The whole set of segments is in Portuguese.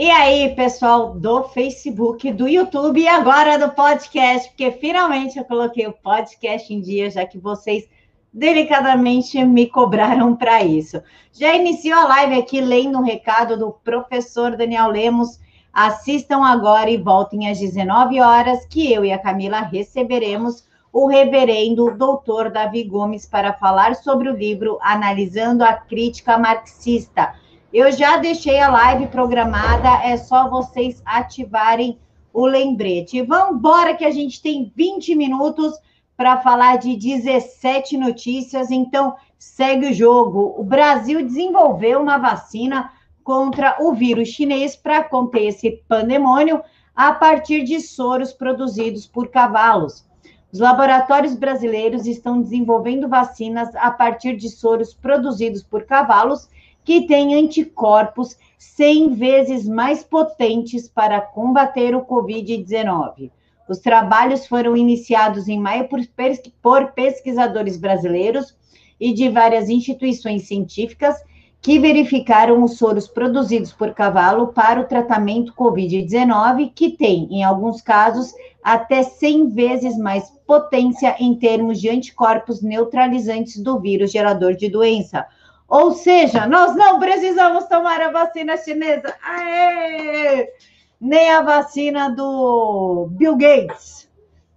E aí, pessoal do Facebook, do YouTube e agora do podcast, porque finalmente eu coloquei o podcast em dia, já que vocês delicadamente me cobraram para isso. Já iniciou a live aqui lendo um recado do professor Daniel Lemos. Assistam agora e voltem às 19 horas, que eu e a Camila receberemos o reverendo doutor Davi Gomes para falar sobre o livro Analisando a Crítica Marxista eu já deixei a live programada, é só vocês ativarem o lembrete. Vamos embora que a gente tem 20 minutos para falar de 17 notícias, então segue o jogo. O Brasil desenvolveu uma vacina contra o vírus chinês para conter esse pandemônio a partir de soros produzidos por cavalos. Os laboratórios brasileiros estão desenvolvendo vacinas a partir de soros produzidos por cavalos que tem anticorpos 100 vezes mais potentes para combater o Covid-19. Os trabalhos foram iniciados em maio por, pesquisadores brasileiros e de várias instituições científicas que verificaram os soros produzidos por cavalo para o tratamento Covid-19, que tem, em alguns casos, até 100 vezes mais potência em termos de anticorpos neutralizantes do vírus gerador de doença, ou seja, nós não precisamos tomar a vacina chinesa. Aê! Nem a vacina do Bill Gates.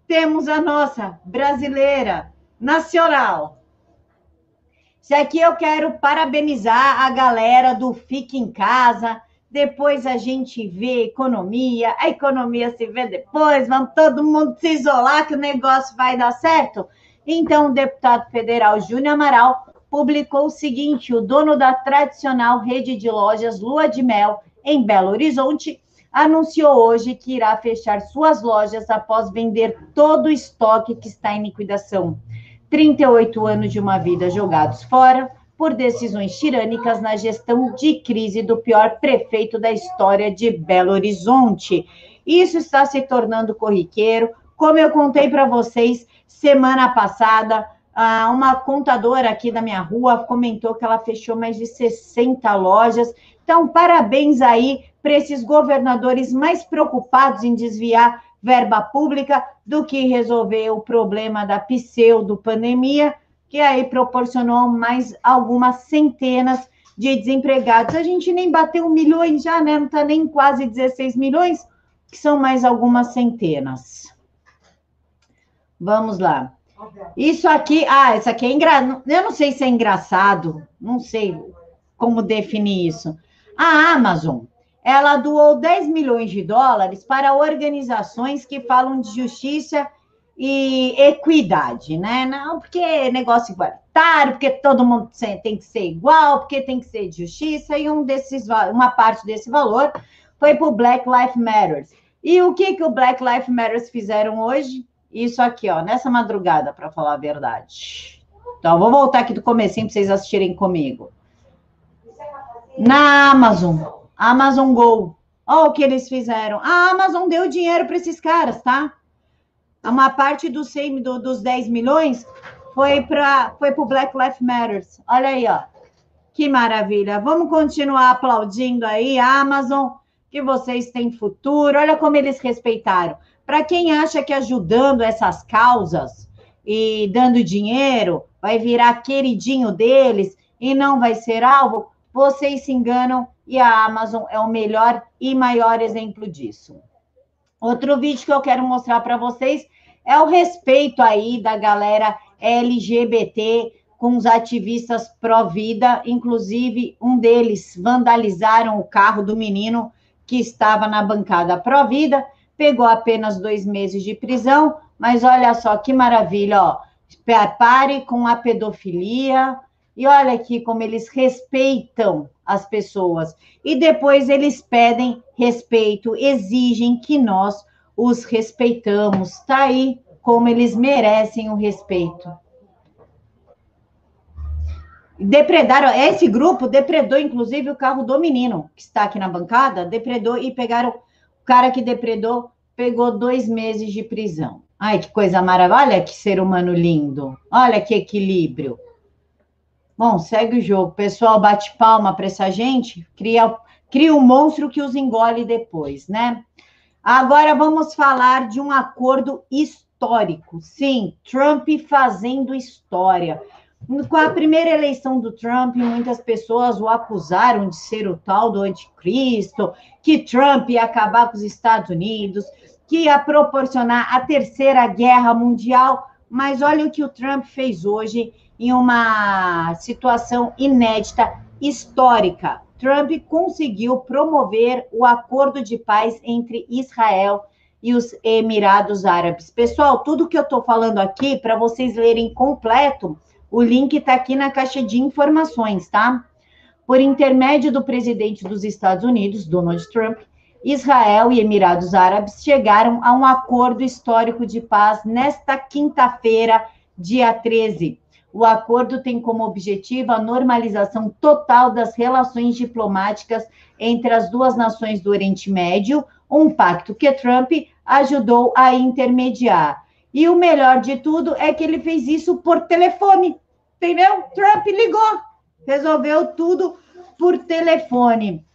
Temos a nossa brasileira, nacional. Isso aqui eu quero parabenizar a galera do Fique em Casa. Depois a gente vê economia, a economia se vê depois, vamos todo mundo se isolar que o negócio vai dar certo. Então, o deputado federal Júnior Amaral publicou o seguinte: o dono da tradicional rede de lojas Lua de Mel, em Belo Horizonte, anunciou hoje que irá fechar suas lojas após vender todo o estoque que está em liquidação. 38 anos de uma vida jogados fora por decisões tirânicas na gestão de crise do pior prefeito da história de Belo Horizonte. Isso está se tornando corriqueiro. Como eu contei para vocês semana passada, uma contadora aqui da minha rua comentou que ela fechou mais de 60 lojas. Então, parabéns aí para esses governadores mais preocupados em desviar verba pública do que resolver o problema da pseudo-pandemia, que aí proporcionou mais algumas centenas de desempregados. A gente nem bateu milhões já, né? Não está nem quase 16 milhões, que são mais algumas centenas. Vamos lá. Isso aqui, ah, isso aqui é engraçado. Eu não sei se é engraçado, não sei como definir isso. A Amazon, ela doou 10 milhões de dólares para organizações que falam de justiça e equidade, né? Não porque é negócio igualitário, porque todo mundo tem que ser igual, porque tem que ser de justiça, e um desses, uma parte desse valor foi para o Black Lives Matter. E o que, que o Black Lives Matter fizeram hoje? Isso aqui, ó, nessa madrugada, para falar a verdade. Então, vou voltar aqui do comecinho para vocês assistirem comigo. Na Amazon, Amazon Go. Olha o que eles fizeram. A Amazon deu dinheiro para esses caras, tá? Uma parte dos 100, do, dos 10 milhões foi para foi o Black Lives Matter. Olha aí, ó. Que maravilha. Vamos continuar aplaudindo aí, Amazon, que vocês têm futuro. Olha como eles respeitaram. Para quem acha que ajudando essas causas e dando dinheiro vai virar queridinho deles e não vai ser alvo, vocês se enganam e a Amazon é o melhor e maior exemplo disso. Outro vídeo que eu quero mostrar para vocês é o respeito aí da galera LGBT com os ativistas pró-vida, inclusive um deles vandalizaram o carro do menino que estava na bancada pró-vida pegou apenas dois meses de prisão, mas olha só que maravilha, ó. Pare com a pedofilia, e olha aqui como eles respeitam as pessoas. E depois eles pedem respeito, exigem que nós os respeitamos. Tá aí como eles merecem o respeito. Depredaram, esse grupo depredou inclusive o carro do menino que está aqui na bancada, depredou e pegaram o cara que depredou pegou dois meses de prisão. Ai, que coisa maravilhosa. Olha que ser humano lindo. Olha que equilíbrio. Bom, segue o jogo. Pessoal, bate palma para essa gente. Cria, cria um monstro que os engole depois, né? Agora vamos falar de um acordo histórico. Sim, Trump fazendo história. Com a primeira eleição do Trump, muitas pessoas o acusaram de ser o tal do anticristo, que Trump ia acabar com os Estados Unidos, que ia proporcionar a terceira guerra mundial. Mas olha o que o Trump fez hoje em uma situação inédita, histórica. Trump conseguiu promover o acordo de paz entre Israel e os Emirados Árabes. Pessoal, tudo que eu estou falando aqui, para vocês lerem completo, o link está aqui na caixa de informações, tá? Por intermédio do presidente dos Estados Unidos, Donald Trump, Israel e Emirados Árabes chegaram a um acordo histórico de paz nesta quinta-feira, dia 13. O acordo tem como objetivo a normalização total das relações diplomáticas entre as duas nações do Oriente Médio, um pacto que Trump ajudou a intermediar. E o melhor de tudo é que ele fez isso por telefone, entendeu? Trump ligou, resolveu tudo por telefone.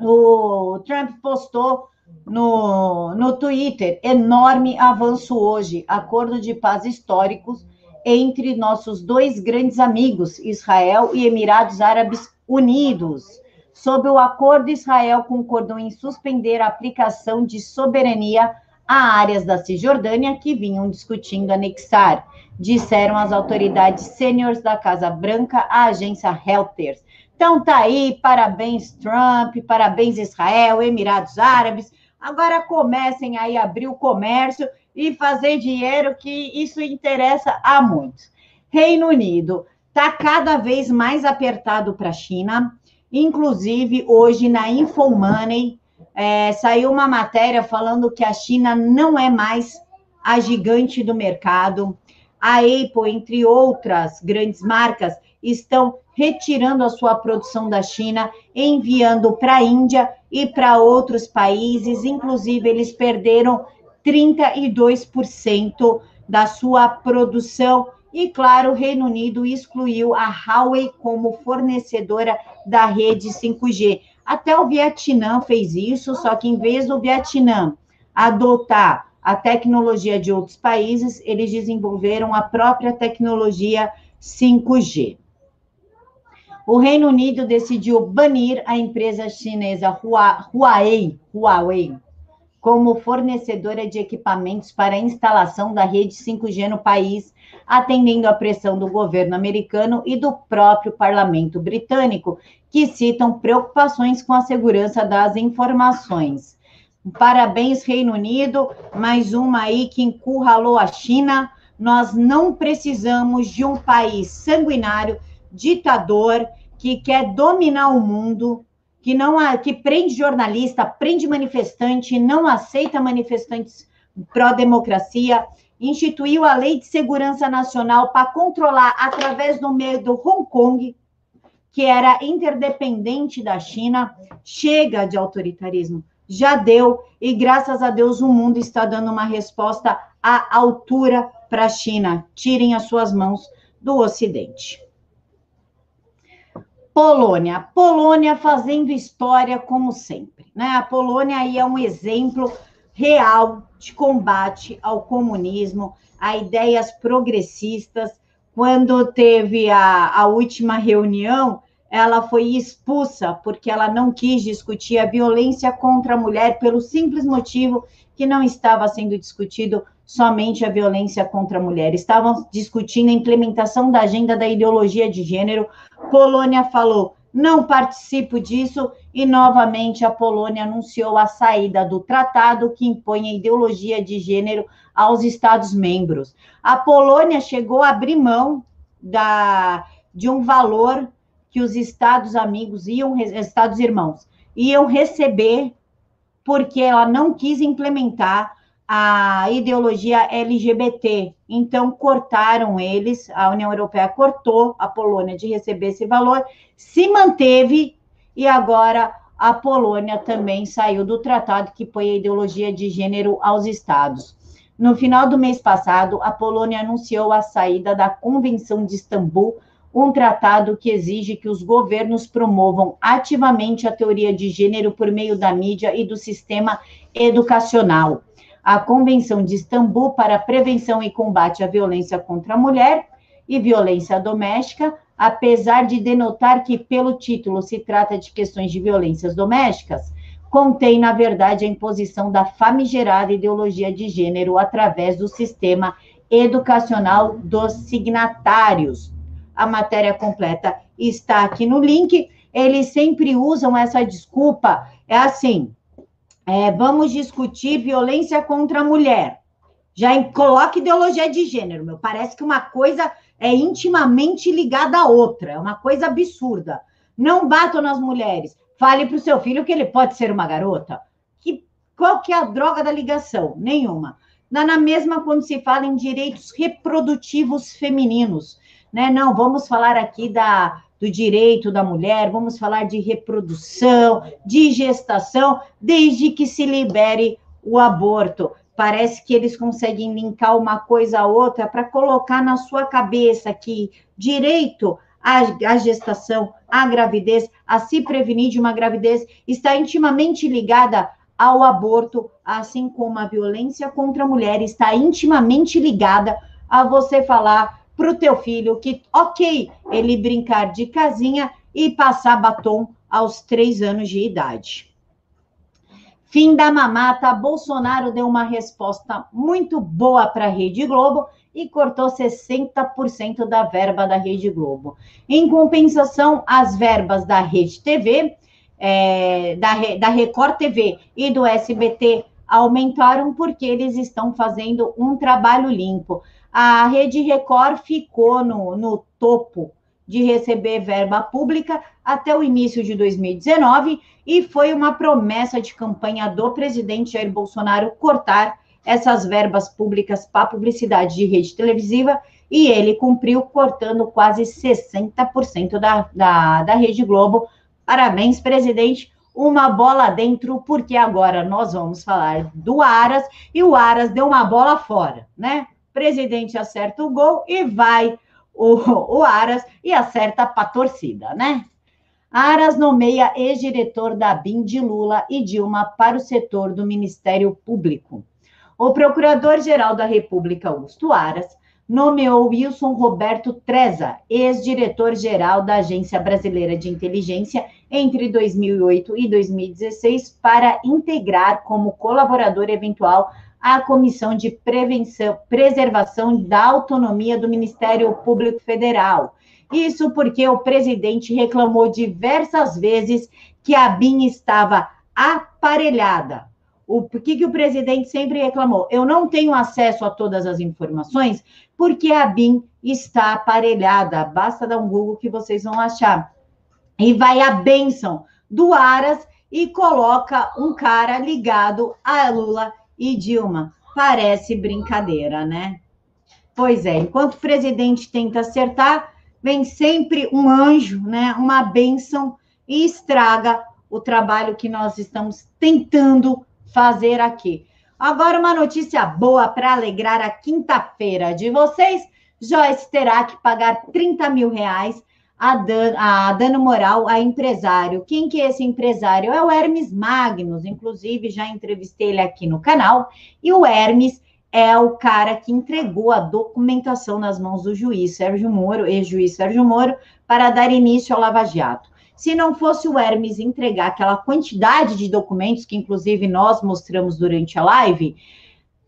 O Trump postou no, no Twitter: enorme avanço hoje, acordo de paz históricos entre nossos dois grandes amigos, Israel e Emirados Árabes Unidos. Sob o acordo, Israel concordou em suspender a aplicação de soberania a áreas da Cisjordânia que vinham discutindo anexar, disseram as autoridades sêniores da Casa Branca à agência Reuters. Então tá aí, parabéns Trump, parabéns Israel, Emirados Árabes. Agora comecem aí a abrir o comércio e fazer dinheiro, que isso interessa a muitos. Reino Unido está cada vez mais apertado para a China. Inclusive, hoje na InfoMoney é, saiu uma matéria falando que a China não é mais a gigante do mercado. A Apple, entre outras grandes marcas, estão retirando a sua produção da China, enviando para a Índia e para outros países. Inclusive, eles perderam 32% da sua produção. E, claro, o Reino Unido excluiu a Huawei como fornecedora da rede 5G. Até o Vietnã fez isso, só que em vez do Vietnã adotar a tecnologia de outros países, eles desenvolveram a própria tecnologia 5G. O Reino Unido decidiu banir a empresa chinesa Huawei, Huawei como fornecedora de equipamentos para a instalação da rede 5G no país, atendendo à pressão do governo americano e do próprio parlamento britânico, que citam preocupações com a segurança das informações. Parabéns, Reino Unido, mais uma aí que encurralou a China. Nós não precisamos de um país sanguinário, ditador, que quer dominar o mundo, que não que prende jornalista, prende manifestante, não aceita manifestantes pró-democracia, instituiu a Lei de Segurança Nacional para controlar através do meio do Hong Kong, que era interdependente da China, chega de autoritarismo. Já deu, e graças a Deus o mundo está dando uma resposta à altura para a China. Tirem as suas mãos do Ocidente. Polônia. Polônia fazendo história como sempre. Né? A Polônia aí é um exemplo real de combate ao comunismo, a ideias progressistas. Quando teve a, a última reunião, ela foi expulsa porque ela não quis discutir a violência contra a mulher pelo simples motivo que não estava sendo discutido somente a violência contra a mulher. Estavam discutindo a implementação da agenda da ideologia de gênero. Polônia falou: não participo disso, e novamente a Polônia anunciou a saída do tratado que impõe a ideologia de gênero aos Estados-membros. A Polônia chegou a abrir mão da, de um valor que os Estados amigos iam, Estados irmãos, iam receber, porque ela não quis implementar a ideologia LGBT. Então, cortaram eles, a União Europeia cortou a Polônia de receber esse valor, se manteve, e agora a Polônia também saiu do tratado que põe a ideologia de gênero aos estados. No final do mês passado, a Polônia anunciou a saída da Convenção de Istambul, um tratado que exige que os governos promovam ativamente a teoria de gênero por meio da mídia e do sistema educacional. A Convenção de Istambul para a Prevenção e Combate à Violência contra a Mulher e Violência Doméstica, apesar de denotar que, pelo título, se trata de questões de violências domésticas, contém, na verdade, a imposição da famigerada ideologia de gênero através do sistema educacional dos signatários. A matéria completa está aqui no link. Eles sempre usam essa desculpa. É assim: é, vamos discutir violência contra a mulher. Já coloca ideologia de gênero, meu. Parece que uma coisa é intimamente ligada à outra. É uma coisa absurda. Não batam nas mulheres. Fale para o seu filho que ele pode ser uma garota. Que, qual que é a droga da ligação? Nenhuma. Na, na mesma quando se fala em direitos reprodutivos femininos. Né? Não, vamos falar aqui da, do direito da mulher, vamos falar de reprodução, de gestação, desde que se libere o aborto. Parece que eles conseguem linkar uma coisa a outra para colocar na sua cabeça que direito à, gestação, à gravidez, a se prevenir de uma gravidez, está intimamente ligada ao aborto, assim como a violência contra a mulher está intimamente ligada a você falar para o teu filho que, ok, ele brincar de casinha e passar batom aos três anos de idade. Fim da mamata, Bolsonaro deu uma resposta muito boa para a Rede Globo e cortou 60% da verba da Rede Globo. Em compensação, as verbas da Rede TV, é, da, da Record TV e do SBT aumentaram porque eles estão fazendo um trabalho limpo. A Rede Record ficou no, no topo de receber verba pública até o início de 2019 e foi uma promessa de campanha do presidente Jair Bolsonaro cortar essas verbas públicas para publicidade de rede televisiva e ele cumpriu cortando quase 60% da, da, da Rede Globo. Parabéns, presidente. Uma bola dentro, porque agora nós vamos falar do Aras e o Aras deu uma bola fora, né? Presidente acerta o gol e vai o, o Aras e acerta para a torcida, né? Aras nomeia ex-diretor da BIM de Lula e Dilma para o setor do Ministério Público. O Procurador-Geral da República, Augusto Aras, nomeou Wilson Roberto Treza, ex-diretor-geral da Agência Brasileira de Inteligência entre 2008 e 2016, para integrar como colaborador eventual a Comissão de Prevenção, Preservação da Autonomia do Ministério Público Federal. Isso porque o presidente reclamou diversas vezes que a BIM estava aparelhada. O que, que o presidente sempre reclamou? Eu não tenho acesso a todas as informações porque a BIM está aparelhada. Basta dar um Google que vocês vão achar. E vai a bênção do Aras e coloca um cara ligado a Lula e Dilma. Parece brincadeira, né? Pois é, enquanto o presidente tenta acertar, vem sempre um anjo, né? Uma bênção e estraga o trabalho que nós estamos tentando fazer aqui. Agora, uma notícia boa para alegrar a quinta-feira de vocês. Joyce terá que pagar 30 mil reais a dano, a dano moral a empresário. Quem que é esse empresário? É o Hermes Magnus, inclusive já entrevistei ele aqui no canal, e o Hermes é o cara que entregou a documentação nas mãos do juiz Sérgio Moro, ex-juiz Sérgio Moro, para dar início ao Lava Jato. Se não fosse o Hermes entregar aquela quantidade de documentos que, inclusive, nós mostramos durante a live,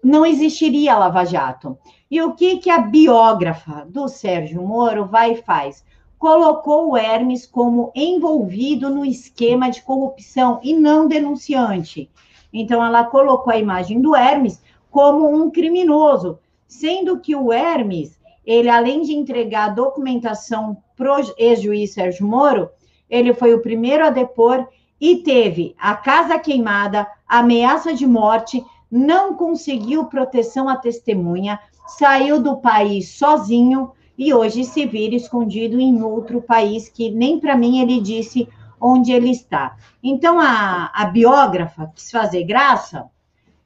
não existiria Lava Jato. E o que, que a biógrafa do Sérgio Moro vai e faz? Colocou o Hermes como envolvido no esquema de corrupção e não denunciante. Então, ela colocou a imagem do Hermes como um criminoso, sendo que o Hermes, ele além de entregar a documentação para o ex-juiz Sérgio Moro, ele foi o primeiro a depor e teve a casa queimada, ameaça de morte, não conseguiu proteção à testemunha, saiu do país sozinho, e hoje se vira escondido em outro país que nem para mim ele disse onde ele está. Então a, a biógrafa quis fazer graça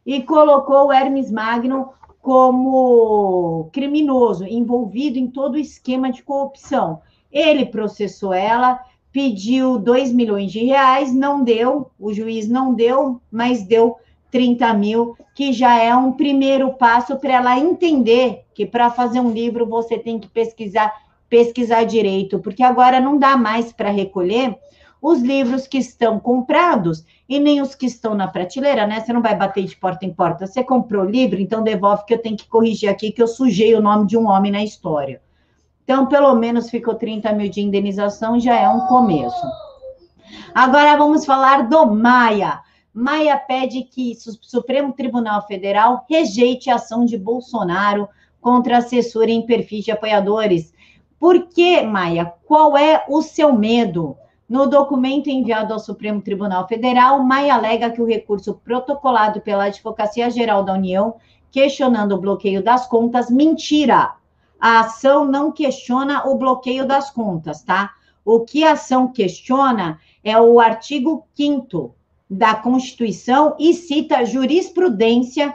e colocou Hermes Magno como criminoso, envolvido em todo o esquema de corrupção. Ele processou ela, pediu 2 milhões de reais, não deu, o juiz não deu, mas deu 30 mil, que já é um primeiro passo para ela entender que para fazer um livro você tem que pesquisar, pesquisar direito, porque agora não dá mais para recolher os livros que estão comprados e nem os que estão na prateleira, né? Você não vai bater de porta em porta. Você comprou o livro, então devolve que eu tenho que corrigir aqui que eu sujei o nome de um homem na história. Então, pelo menos ficou 30 mil de indenização, já é um começo. Agora vamos falar do Maia. Maia pede que o Supremo Tribunal Federal rejeite a ação de Bolsonaro contra assessor em perfis de apoiadores. Por que, Maia? Qual é o seu medo? No documento enviado ao Supremo Tribunal Federal, Maia alega que o recurso protocolado pela Advocacia Geral da União, questionando o bloqueio das contas, mentira. A ação não questiona o bloqueio das contas, tá? O que a ação questiona é o artigo 5 da Constituição e cita jurisprudência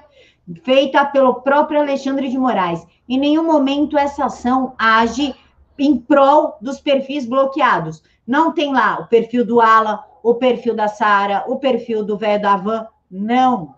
feita pelo próprio Alexandre de Moraes. Em nenhum momento essa ação age em prol dos perfis bloqueados. Não tem lá o perfil do Ala, o perfil da Sara, o perfil do velho da Van. Não.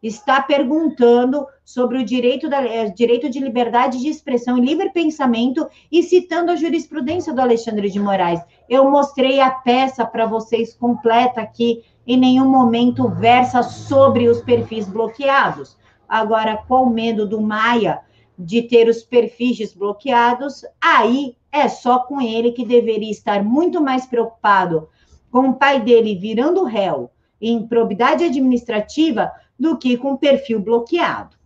Está perguntando sobre o direito, da, eh, direito de liberdade de expressão e livre pensamento e citando a jurisprudência do Alexandre de Moraes. Eu mostrei a peça para vocês completa aqui, em nenhum momento versa sobre os perfis bloqueados. Agora, qual o medo do Maia de ter os perfis desbloqueados? Aí é só com ele que deveria estar muito mais preocupado com o pai dele virando réu em improbidade administrativa do que com o perfil bloqueado.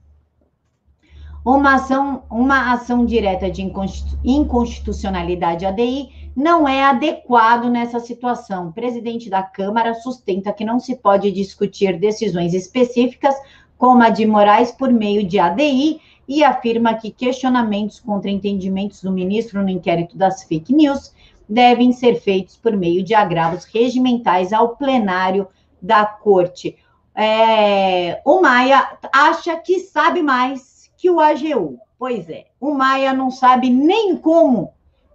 Uma ação, uma ação direta de inconstitucionalidade ADI não é adequado nessa situação. O presidente da Câmara sustenta que não se pode discutir decisões específicas, como a de Moraes, por meio de ADI, e afirma que questionamentos contra entendimentos do ministro no inquérito das fake news devem ser feitos por meio de agravos regimentais ao plenário da corte. É, o Maia acha que sabe mais que o AGU. Pois é, o Maia não sabe nem como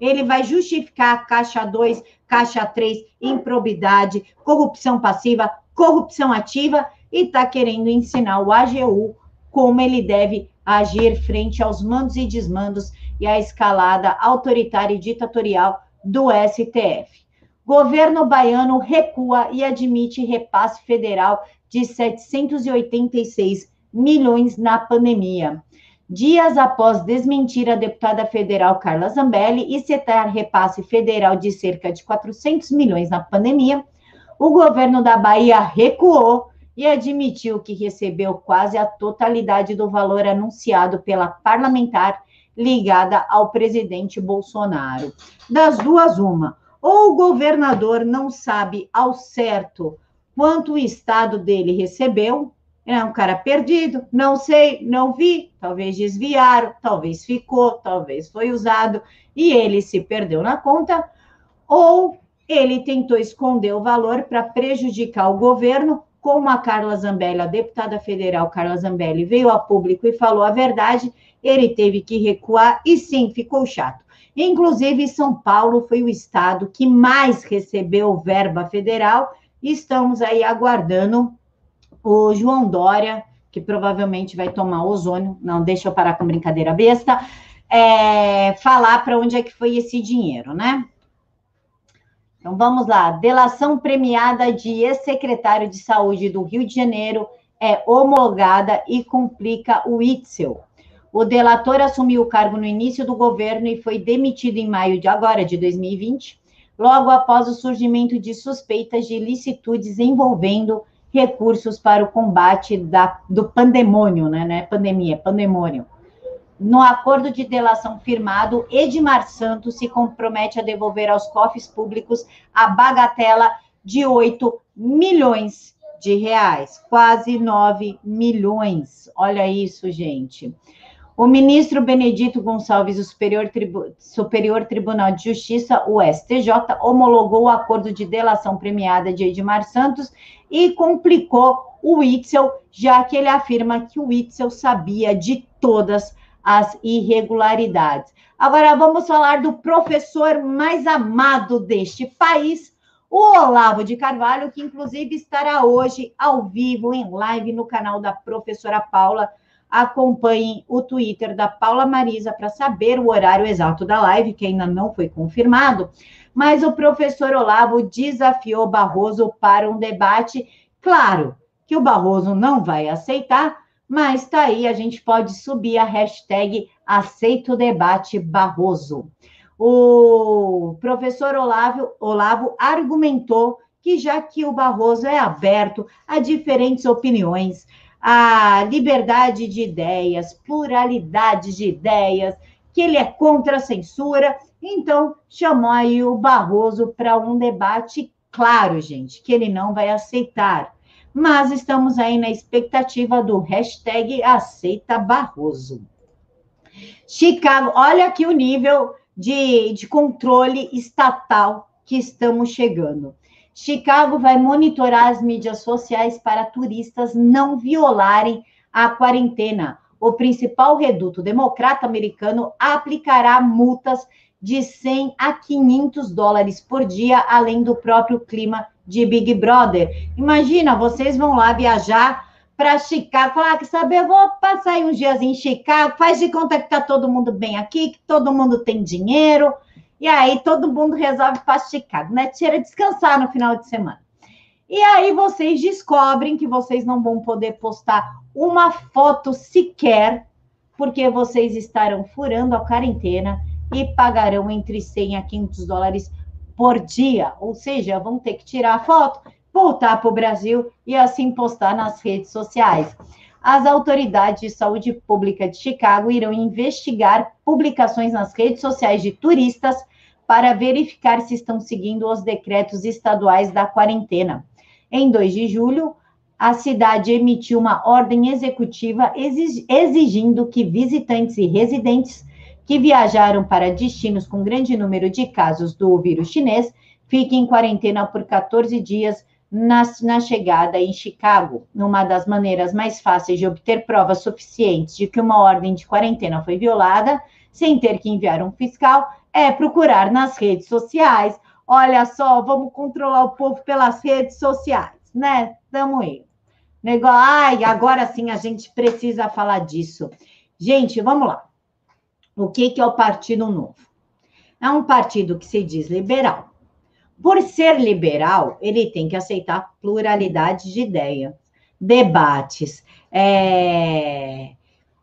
ele vai justificar caixa 2, caixa 3, improbidade, corrupção passiva, corrupção ativa e está querendo ensinar o AGU como ele deve agir frente aos mandos e desmandos e à escalada autoritária e ditatorial do STF. Governo baiano recua e admite repasse federal de 786 milhões na pandemia. Dias após desmentir a deputada federal Carla Zambelli e citar repasse federal de cerca de 400 milhões na pandemia, o governo da Bahia recuou e admitiu que recebeu quase a totalidade do valor anunciado pela parlamentar ligada ao presidente Bolsonaro. Das duas, uma. Ou o governador não sabe ao certo quanto o estado dele recebeu, é um cara perdido, não sei, não vi, talvez desviaram, talvez ficou, talvez foi usado e ele se perdeu na conta, ou ele tentou esconder o valor para prejudicar o governo como a Carla Zambelli, a deputada federal Carla Zambelli, veio a público e falou a verdade, ele teve que recuar e sim, ficou chato. Inclusive, São Paulo foi o estado que mais recebeu verba federal. Estamos aí aguardando o João Dória, que provavelmente vai tomar ozônio. Não, deixa eu parar com brincadeira besta. É, falar para onde é que foi esse dinheiro, né? Então vamos lá. Delação premiada de ex-secretário de Saúde do Rio de Janeiro é homologada e complica o Itzel. O delator assumiu o cargo no início do governo e foi demitido em maio de agora, de 2020, logo após o surgimento de suspeitas de ilicitudes envolvendo recursos para o combate da, do pandemônio, né? É pandemia, é pandemônio. No acordo de delação firmado, Edmar Santos se compromete a devolver aos cofres públicos a bagatela de 8 milhões de reais, quase 9 milhões. Olha isso, gente. O ministro Benedito Gonçalves, do Superior, Tribu Superior Tribunal de Justiça, o STJ, homologou o acordo de delação premiada de Edmar Santos e complicou o Witzel, já que ele afirma que o Witzel sabia de todas as irregularidades. Agora vamos falar do professor mais amado deste país, o Olavo de Carvalho, que inclusive estará hoje ao vivo, em live, no canal da professora Paula. Acompanhem o Twitter da Paula Marisa para saber o horário exato da live, que ainda não foi confirmado. Mas o professor Olavo desafiou Barroso para um debate. Claro que o Barroso não vai aceitar, mas está aí, a gente pode subir a hashtag Aceito o Debate Barroso. O professor Olavo, Olavo argumentou que já que o Barroso é aberto a diferentes opiniões, a liberdade de ideias, pluralidade de ideias, que ele é contra a censura, então chamou aí o Barroso para um debate claro, gente, que ele não vai aceitar mas estamos aí na expectativa do hashtag Aceita Barroso. Chicago, olha aqui o nível de, de controle estatal que estamos chegando. Chicago vai monitorar as mídias sociais para turistas não violarem a quarentena. O principal reduto democrata americano aplicará multas de 100 a 500 dólares por dia, além do próprio clima de Big Brother. Imagina, vocês vão lá viajar para Chicago, falar ah, que sabe, eu vou passar aí uns dias em Chicago, faz de conta que tá todo mundo bem aqui, que todo mundo tem dinheiro, e aí todo mundo resolve para Chicago, né? Tira descansar no final de semana. E aí vocês descobrem que vocês não vão poder postar uma foto sequer, porque vocês estarão furando a quarentena e pagarão entre 100 a 500 dólares por dia, ou seja, vão ter que tirar a foto, voltar para o Brasil e assim postar nas redes sociais. As autoridades de saúde pública de Chicago irão investigar publicações nas redes sociais de turistas para verificar se estão seguindo os decretos estaduais da quarentena. Em 2 de julho, a cidade emitiu uma ordem executiva exigindo que visitantes e residentes que viajaram para destinos com grande número de casos do vírus chinês fiquem em quarentena por 14 dias na, na, chegada em Chicago. Uma das maneiras mais fáceis de obter provas suficientes de que uma ordem de quarentena foi violada, sem ter que enviar um fiscal, é procurar nas redes sociais. Olha só, vamos controlar o povo pelas redes sociais, né? Tamo aí. Negócio, ai, agora sim a gente precisa falar disso. Gente, vamos lá. O que, que é o Partido Novo? É um partido que se diz liberal. Por ser liberal, ele tem que aceitar pluralidade de ideias, debates, é,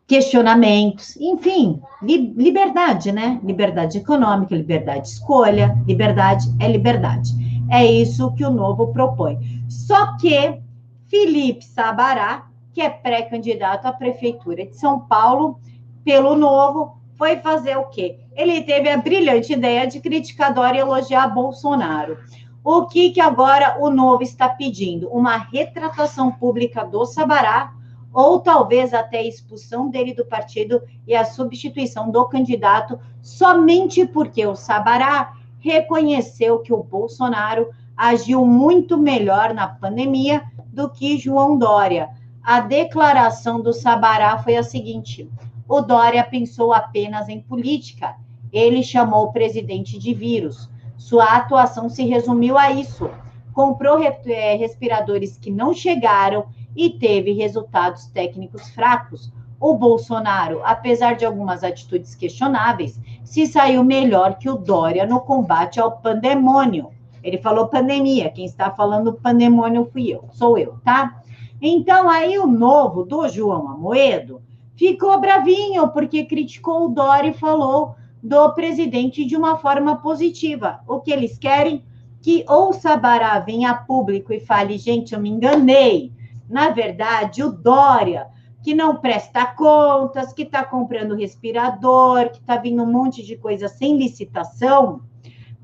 questionamentos, enfim, li, liberdade, né? Liberdade econômica, liberdade de escolha, liberdade é liberdade. É isso que o Novo propõe. Só que Felipe Sabará, que é pré-candidato à prefeitura de São Paulo pelo Novo, foi fazer o quê? Ele teve a brilhante ideia de criticar e elogiar Bolsonaro. O que, que agora o Novo está pedindo? Uma retratação pública do Sabará, ou talvez até a expulsão dele do partido e a substituição do candidato, somente porque o Sabará reconheceu que o Bolsonaro agiu muito melhor na pandemia do que João Dória. A declaração do Sabará foi a seguinte: o Dória pensou apenas em política. Ele chamou o presidente de vírus. Sua atuação se resumiu a isso. Comprou é, respiradores que não chegaram e teve resultados técnicos fracos. O Bolsonaro, apesar de algumas atitudes questionáveis, se saiu melhor que o Dória no combate ao pandemônio. Ele falou pandemia, quem está falando pandemônio fui eu, sou eu, tá? Então, aí o novo do João Amoedo ficou bravinho porque criticou o Dória e falou do presidente de uma forma positiva. O que eles querem? Que ou Sabará venha a público e fale, gente, eu me enganei. Na verdade, o Dória, que não presta contas, que está comprando respirador, que está vindo um monte de coisa sem licitação,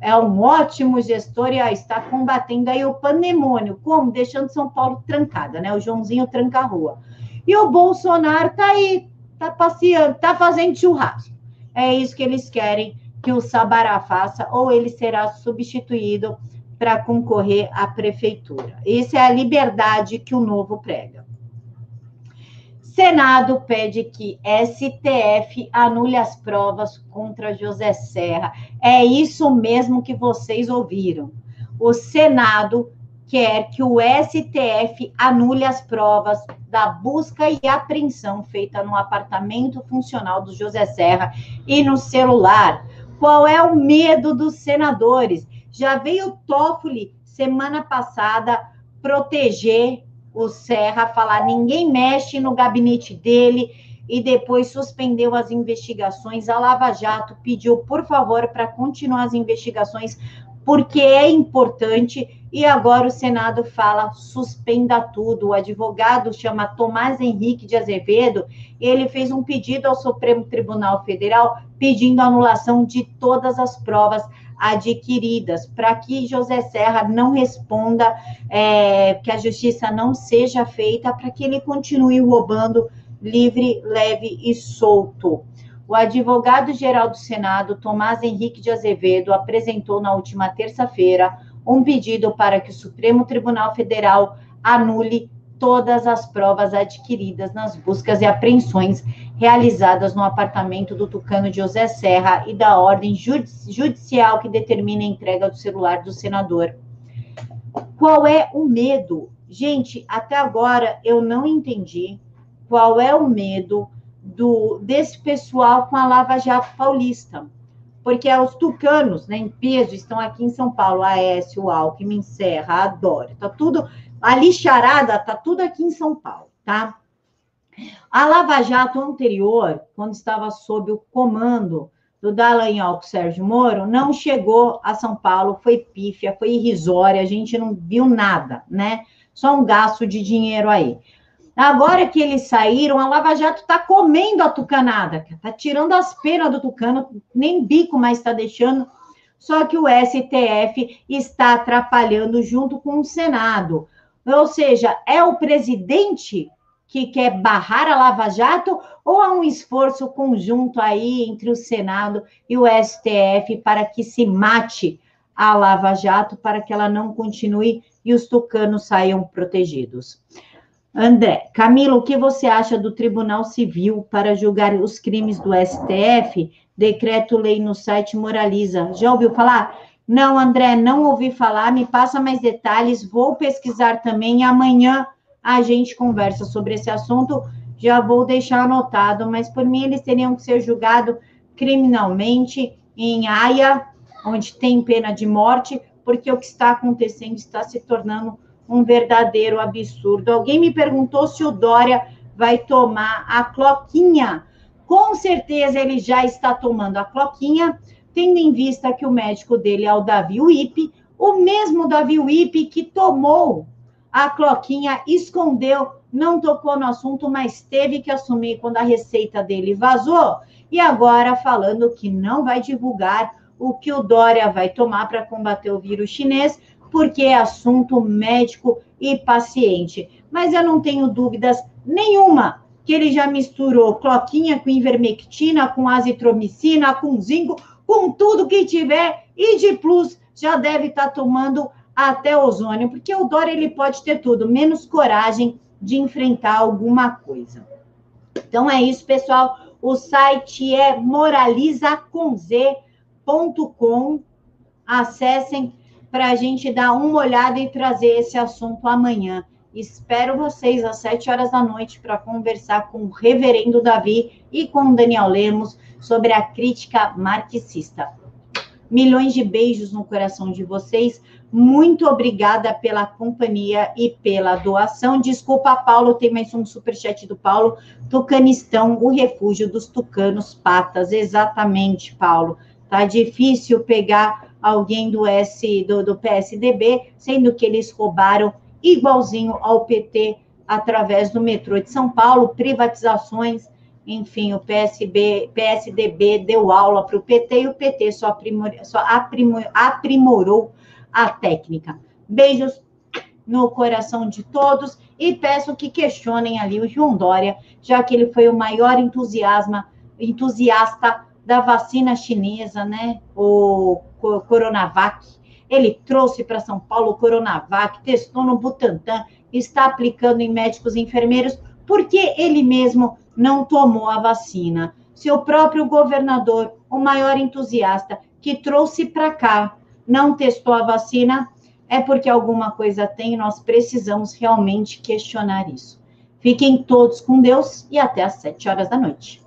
é um ótimo gestor e ó, está combatendo aí o pandemônio, como? Deixando São Paulo trancada, né? O Joãozinho tranca a rua. E o Bolsonaro está aí, está passeando, está fazendo churrasco. É isso que eles querem que o Sabará faça, ou ele será substituído para concorrer à prefeitura. Essa é a liberdade que o novo prega. Senado pede que STF anule as provas contra José Serra. É isso mesmo que vocês ouviram. O Senado quer que o STF anule as provas da busca e apreensão feita no apartamento funcional do José Serra e no celular. Qual é o medo dos senadores? Já veio o Toffoli semana passada proteger o Serra, falar ninguém mexe no gabinete dele e depois suspendeu as investigações. A Lava Jato pediu, por favor, para continuar as investigações, porque é importante. E agora o Senado fala suspenda tudo. O advogado chama Tomás Henrique de Azevedo. Ele fez um pedido ao Supremo Tribunal Federal pedindo anulação de todas as provas adquiridas, para que José Serra não responda, é, que a justiça não seja feita, para que ele continue roubando livre, leve e solto. O advogado-geral do Senado, Tomás Henrique de Azevedo, apresentou na última terça-feira um pedido para que o Supremo Tribunal Federal anule todas as provas adquiridas nas buscas e apreensões realizadas no apartamento do tucano José Serra e da ordem judicial que determina a entrega do celular do senador. Qual é o medo? Gente, até agora eu não entendi qual é o medo do desse pessoal com a Lava Jato Paulista. Porque os tucanos, né, em peso, estão aqui em São Paulo, Aécio, Alckmin, Serra, a Dória, tá tudo a lixarada está tudo aqui em São Paulo, tá? A Lava Jato anterior, quando estava sob o comando do Dallagnol Sérgio Moro, não chegou a São Paulo, foi pífia, foi irrisória, a gente não viu nada, né? Só um gasto de dinheiro aí. Agora que eles saíram, a Lava Jato está comendo a tucanada, está tirando as penas do tucano, nem bico mais está deixando. Só que o STF está atrapalhando junto com o Senado. Ou seja, é o presidente que quer barrar a Lava Jato ou há um esforço conjunto aí entre o Senado e o STF para que se mate a Lava Jato, para que ela não continue e os tucanos saiam protegidos? André, Camilo, o que você acha do Tribunal Civil para julgar os crimes do STF? Decreto-lei no site moraliza. Já ouviu falar? Não, André, não ouvi falar, me passa mais detalhes, vou pesquisar também amanhã a gente conversa sobre esse assunto. Já vou deixar anotado, mas por mim eles teriam que ser julgados criminalmente em Haia, onde tem pena de morte, porque o que está acontecendo está se tornando um verdadeiro absurdo. Alguém me perguntou se o Dória vai tomar a cloquinha. Com certeza ele já está tomando a cloquinha tendo em vista que o médico dele é o Davi Wipe, o mesmo Davi Wipe que tomou a cloquinha, escondeu, não tocou no assunto, mas teve que assumir quando a receita dele vazou. E agora falando que não vai divulgar o que o Dória vai tomar para combater o vírus chinês, porque é assunto médico e paciente. Mas eu não tenho dúvidas nenhuma que ele já misturou cloquinha com ivermectina, com azitromicina, com zinco, com tudo que tiver e de plus já deve estar tá tomando até ozônio, porque o Dória ele pode ter tudo, menos coragem de enfrentar alguma coisa. Então é isso, pessoal. O site é moralizaconz.com. Acessem para a gente dar uma olhada e trazer esse assunto amanhã. Espero vocês às sete horas da noite para conversar com o reverendo Davi e com o Daniel Lemos sobre a crítica marxista. Milhões de beijos no coração de vocês. Muito obrigada pela companhia e pela doação. Desculpa, Paulo, tem mais um superchat do Paulo. Tucanistão, o refúgio dos tucanos patas. Exatamente, Paulo. Tá difícil pegar alguém do S do, do PSDB, sendo que eles roubaram igualzinho ao PT através do metrô de São Paulo, privatizações, enfim, o PSB, PSDB deu aula para o PT e o PT só, aprimor, só aprimor, aprimorou a técnica. Beijos no coração de todos e peço que questionem ali o João Dória, já que ele foi o maior entusiasma, entusiasta da vacina chinesa, né? O Coronavac. Ele trouxe para São Paulo o Coronavac, testou no Butantan, está aplicando em médicos e enfermeiros Por que ele mesmo não tomou a vacina? Seu próprio governador, o maior entusiasta, que trouxe para cá, não testou a vacina, é porque alguma coisa tem, nós precisamos realmente questionar isso. Fiquem todos com Deus e até às sete horas da noite.